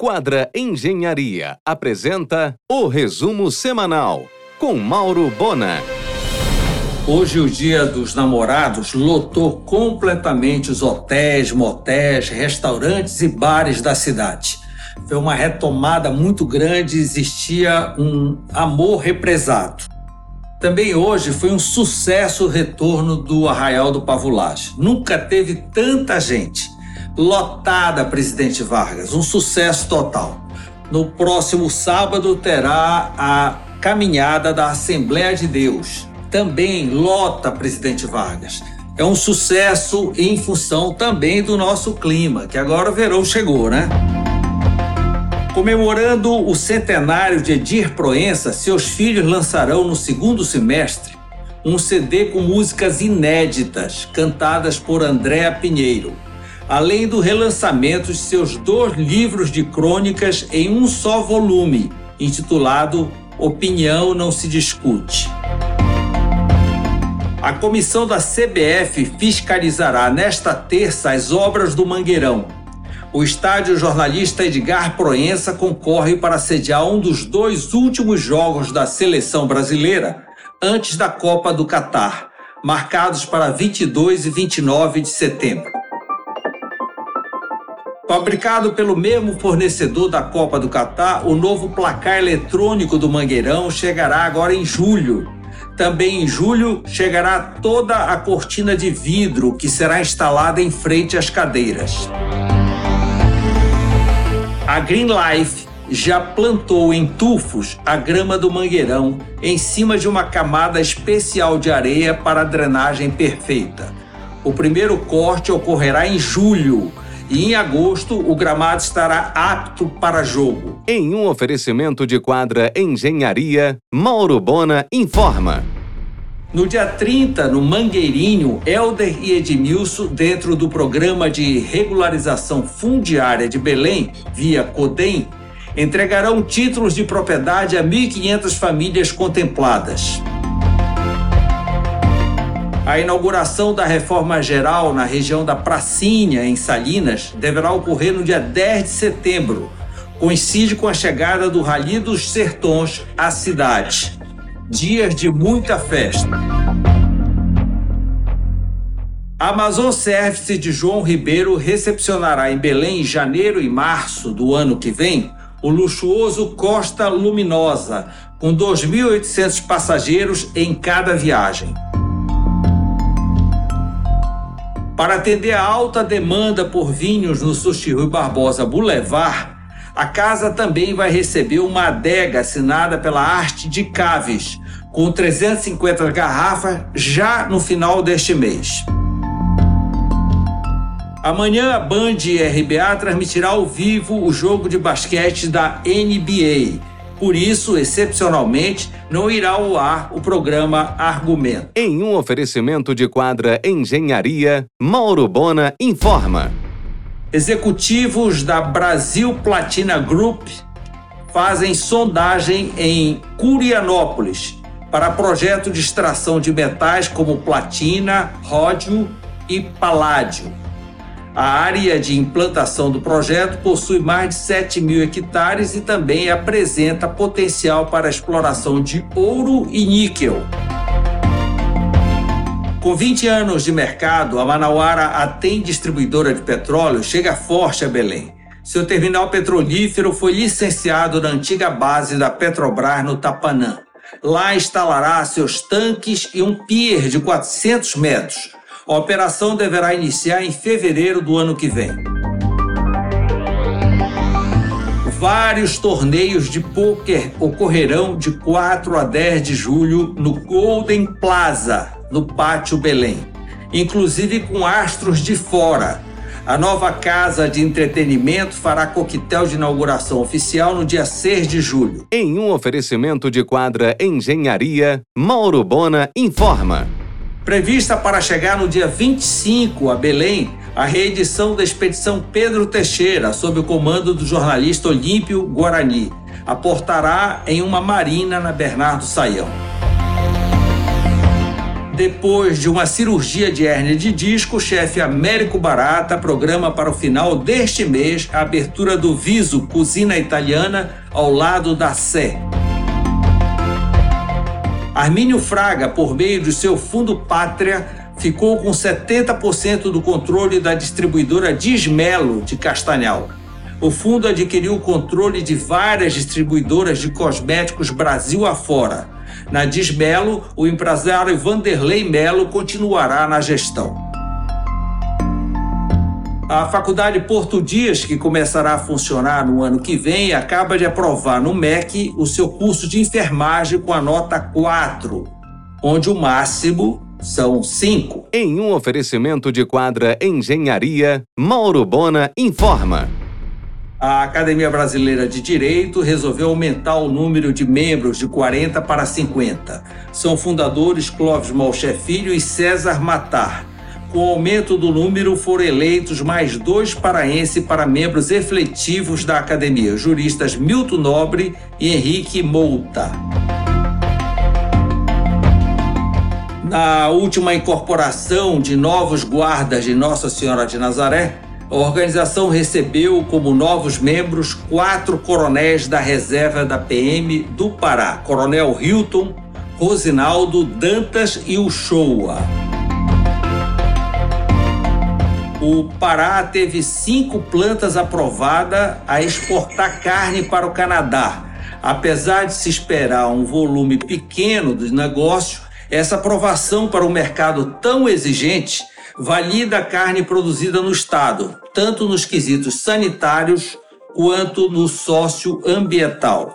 Quadra Engenharia apresenta o resumo semanal com Mauro Bona. Hoje, o Dia dos Namorados lotou completamente os hotéis, motéis, restaurantes e bares da cidade. Foi uma retomada muito grande, existia um amor represado. Também hoje foi um sucesso o retorno do Arraial do Pavulagem. Nunca teve tanta gente. Lotada, presidente Vargas, um sucesso total. No próximo sábado terá a caminhada da Assembleia de Deus. Também lota, presidente Vargas. É um sucesso em função também do nosso clima, que agora o verão chegou, né? Comemorando o centenário de Edir Proença, seus filhos lançarão no segundo semestre um CD com músicas inéditas, cantadas por Andréa Pinheiro, além do relançamento de seus dois livros de crônicas em um só volume, intitulado Opinião Não Se Discute. A comissão da CBF fiscalizará nesta terça as obras do Mangueirão. O estádio jornalista Edgar Proença concorre para sediar um dos dois últimos jogos da seleção brasileira antes da Copa do Catar, marcados para 22 e 29 de setembro. Fabricado pelo mesmo fornecedor da Copa do Catar, o novo placar eletrônico do Mangueirão chegará agora em julho também em julho chegará toda a cortina de vidro que será instalada em frente às cadeiras. A Green Life já plantou em tufos a grama do mangueirão em cima de uma camada especial de areia para drenagem perfeita. O primeiro corte ocorrerá em julho e em agosto o gramado estará apto para jogo. Em um oferecimento de quadra Engenharia, Mauro Bona informa. No dia 30, no Mangueirinho, Helder e Edmilson, dentro do programa de regularização fundiária de Belém, via CODEM, entregarão títulos de propriedade a 1.500 famílias contempladas. A inauguração da reforma geral na região da Pracinha, em Salinas, deverá ocorrer no dia 10 de setembro. Coincide com a chegada do Rally dos Sertões à cidade. Dias de muita festa. A Amazon Service de João Ribeiro recepcionará em Belém em janeiro e março do ano que vem o luxuoso Costa Luminosa, com 2.800 passageiros em cada viagem. Para atender a alta demanda por vinhos no Sushi Rui Barbosa Boulevard, a casa também vai receber uma adega assinada pela Arte de Caves, com 350 garrafas já no final deste mês. Amanhã a Band RBA transmitirá ao vivo o jogo de basquete da NBA por isso, excepcionalmente, não irá ao ar o programa Argumento. Em um oferecimento de quadra Engenharia, Mauro Bona informa. Executivos da Brasil Platina Group fazem sondagem em Curianópolis para projeto de extração de metais como platina, ródio e paládio. A área de implantação do projeto possui mais de 7 mil hectares e também apresenta potencial para exploração de ouro e níquel. Com 20 anos de mercado, a Manauara, a TEM distribuidora de petróleo, chega forte a Belém. Seu terminal petrolífero foi licenciado na antiga base da Petrobras no Tapanã. Lá instalará seus tanques e um pier de 400 metros, a operação deverá iniciar em fevereiro do ano que vem. Vários torneios de pôquer ocorrerão de 4 a 10 de julho no Golden Plaza, no Pátio Belém, inclusive com astros de fora. A nova casa de entretenimento fará coquetel de inauguração oficial no dia 6 de julho. Em um oferecimento de quadra Engenharia, Mauro Bona informa. Prevista para chegar no dia 25 a Belém, a reedição da expedição Pedro Teixeira, sob o comando do jornalista Olímpio Guarani, aportará em uma marina na Bernardo Saião. Depois de uma cirurgia de hérnia de disco, o chefe Américo Barata programa para o final deste mês a abertura do Viso Cozinha Italiana ao lado da Sé. Armínio Fraga, por meio de seu Fundo Pátria, ficou com 70% do controle da distribuidora Dismelo de Castanhal. O fundo adquiriu o controle de várias distribuidoras de cosméticos Brasil afora. Na Dismelo, o empresário Vanderlei Melo continuará na gestão. A Faculdade Porto Dias, que começará a funcionar no ano que vem, acaba de aprovar no MEC o seu curso de enfermagem com a nota 4, onde o máximo são 5. Em um oferecimento de quadra Engenharia, Mauro Bona informa a Academia Brasileira de Direito resolveu aumentar o número de membros de 40 para 50. São fundadores Clóvis Malché Filho e César Matar. Com o aumento do número, foram eleitos mais dois paraenses para membros efetivos da academia, juristas Milton Nobre e Henrique Mouta. Na última incorporação de novos guardas de Nossa Senhora de Nazaré, a organização recebeu como novos membros quatro coronéis da reserva da PM do Pará: Coronel Hilton, Rosinaldo, Dantas e Uchoa. O Pará teve cinco plantas aprovadas a exportar carne para o Canadá. Apesar de se esperar um volume pequeno dos negócios, essa aprovação para um mercado tão exigente valida a carne produzida no Estado, tanto nos quesitos sanitários quanto no socioambiental.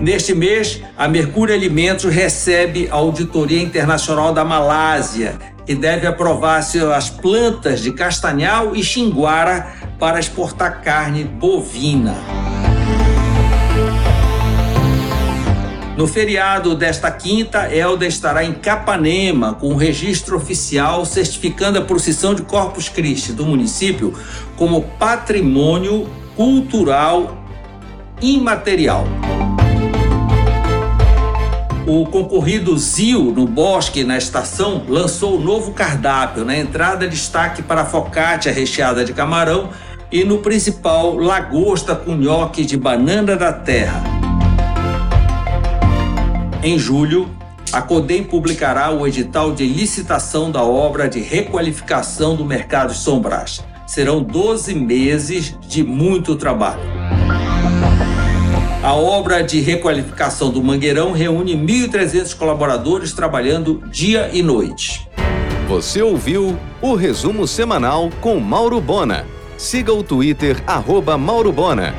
Neste mês, a Mercúrio Alimentos recebe a Auditoria Internacional da Malásia, que deve aprovar as plantas de castanhal e xinguara para exportar carne bovina. No feriado desta quinta, Elda estará em Capanema com o registro oficial certificando a procissão de Corpus Christi do município como patrimônio cultural imaterial. O concorrido Zio no Bosque, na estação, lançou o novo cardápio. Na entrada, destaque para focaccia recheada de camarão e no principal, lagosta com nhoque de banana da terra. Em julho, a CODEM publicará o edital de licitação da obra de requalificação do mercado de Sombras. Serão 12 meses de muito trabalho. A obra de requalificação do Mangueirão reúne 1.300 colaboradores trabalhando dia e noite. Você ouviu o resumo semanal com Mauro Bona. Siga o Twitter, arroba Mauro Bona.